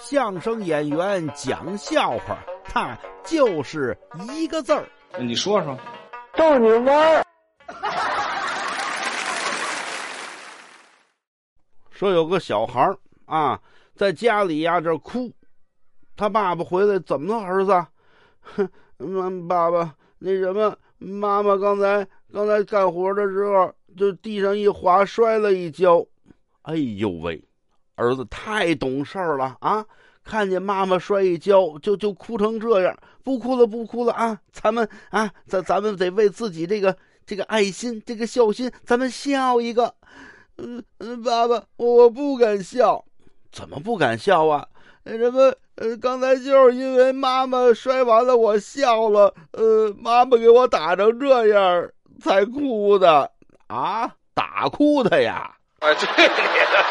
相声演员讲笑话，他就是一个字儿。你说说，逗你玩儿。说有个小孩儿啊，在家里呀这哭，他爸爸回来怎么了，儿子？哼，爸爸，那什么，妈妈刚才刚才干活的时候，就地上一滑，摔了一跤。哎呦喂，儿子太懂事儿了啊！看见妈妈摔一跤，就就哭成这样，不哭了，不哭了啊！咱们啊，咱咱们得为自己这个这个爱心，这个孝心，咱们笑一个。嗯嗯，爸爸，我不敢笑，怎么不敢笑啊？那什么，呃，刚才就是因为妈妈摔完了，我笑了，呃，妈妈给我打成这样才哭的啊，打哭的呀！哎，对你的。